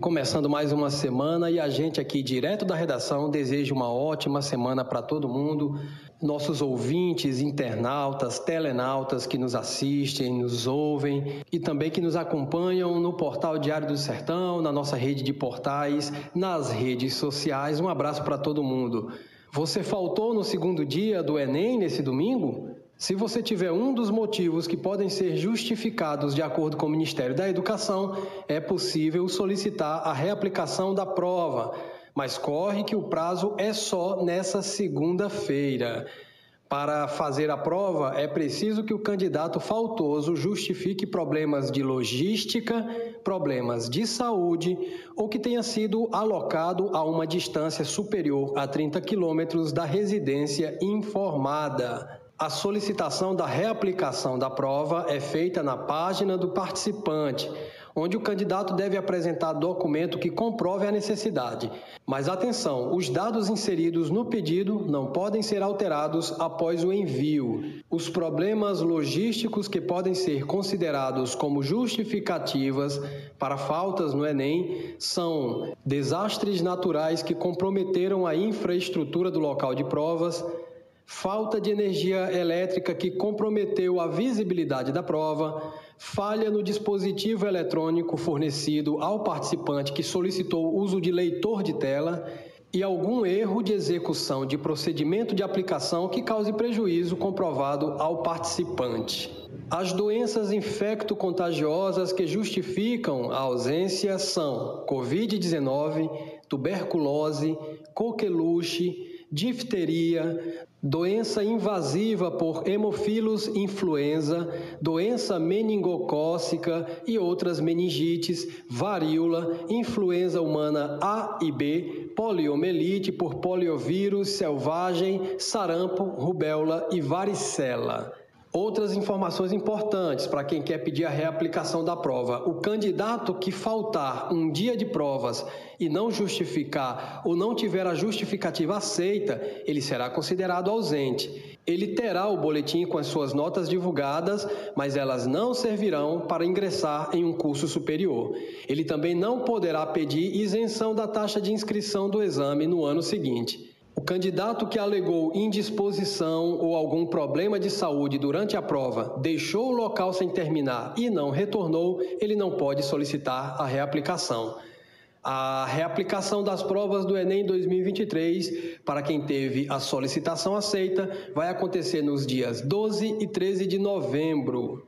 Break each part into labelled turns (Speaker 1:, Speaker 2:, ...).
Speaker 1: Começando mais uma semana e a gente aqui direto da redação deseja uma ótima semana para todo mundo, nossos ouvintes, internautas, telenautas que nos assistem, nos ouvem e também que nos acompanham no portal Diário do Sertão, na nossa rede de portais, nas redes sociais. Um abraço para todo mundo. Você faltou no segundo dia do Enem nesse domingo? Se você tiver um dos motivos que podem ser justificados de acordo com o Ministério da Educação, é possível solicitar a reaplicação da prova, mas corre que o prazo é só nessa segunda-feira. Para fazer a prova, é preciso que o candidato faltoso justifique problemas de logística, problemas de saúde ou que tenha sido alocado a uma distância superior a 30 quilômetros da residência informada. A solicitação da reaplicação da prova é feita na página do participante, onde o candidato deve apresentar documento que comprove a necessidade. Mas atenção, os dados inseridos no pedido não podem ser alterados após o envio. Os problemas logísticos que podem ser considerados como justificativas para faltas no Enem são desastres naturais que comprometeram a infraestrutura do local de provas falta de energia elétrica que comprometeu a visibilidade da prova, falha no dispositivo eletrônico fornecido ao participante que solicitou o uso de leitor de tela e algum erro de execução de procedimento de aplicação que cause prejuízo comprovado ao participante. As doenças infecto-contagiosas que justificam a ausência são Covid-19, tuberculose, coqueluche, difteria, doença invasiva por hemofilos influenza, doença meningocócica e outras meningites, varíola, influenza humana A e B, poliomielite por poliovírus selvagem, sarampo, rubéola e varicela. Outras informações importantes para quem quer pedir a reaplicação da prova: o candidato que faltar um dia de provas e não justificar ou não tiver a justificativa aceita, ele será considerado ausente. Ele terá o boletim com as suas notas divulgadas, mas elas não servirão para ingressar em um curso superior. Ele também não poderá pedir isenção da taxa de inscrição do exame no ano seguinte. Candidato que alegou indisposição ou algum problema de saúde durante a prova deixou o local sem terminar e não retornou, ele não pode solicitar a reaplicação. A reaplicação das provas do Enem 2023, para quem teve a solicitação aceita, vai acontecer nos dias 12 e 13 de novembro.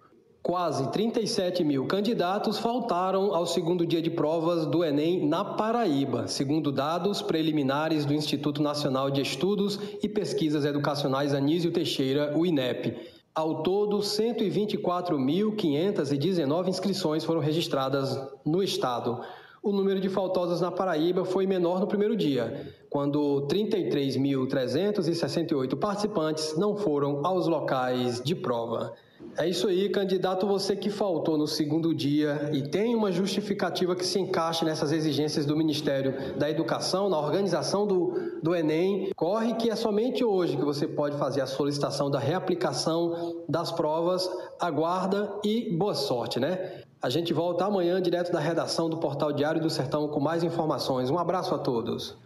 Speaker 1: Quase 37 mil candidatos faltaram ao segundo dia de provas do Enem na Paraíba, segundo dados preliminares do Instituto Nacional de Estudos e Pesquisas Educacionais Anísio Teixeira, o INEP. Ao todo, 124.519 inscrições foram registradas no estado. O número de faltosos na Paraíba foi menor no primeiro dia, quando 33.368 participantes não foram aos locais de prova. É isso aí, candidato, você que faltou no segundo dia e tem uma justificativa que se encaixe nessas exigências do Ministério da Educação, na organização do, do Enem, corre que é somente hoje que você pode fazer a solicitação da reaplicação das provas. Aguarda e boa sorte, né? A gente volta amanhã direto da redação do Portal Diário do Sertão com mais informações. Um abraço a todos.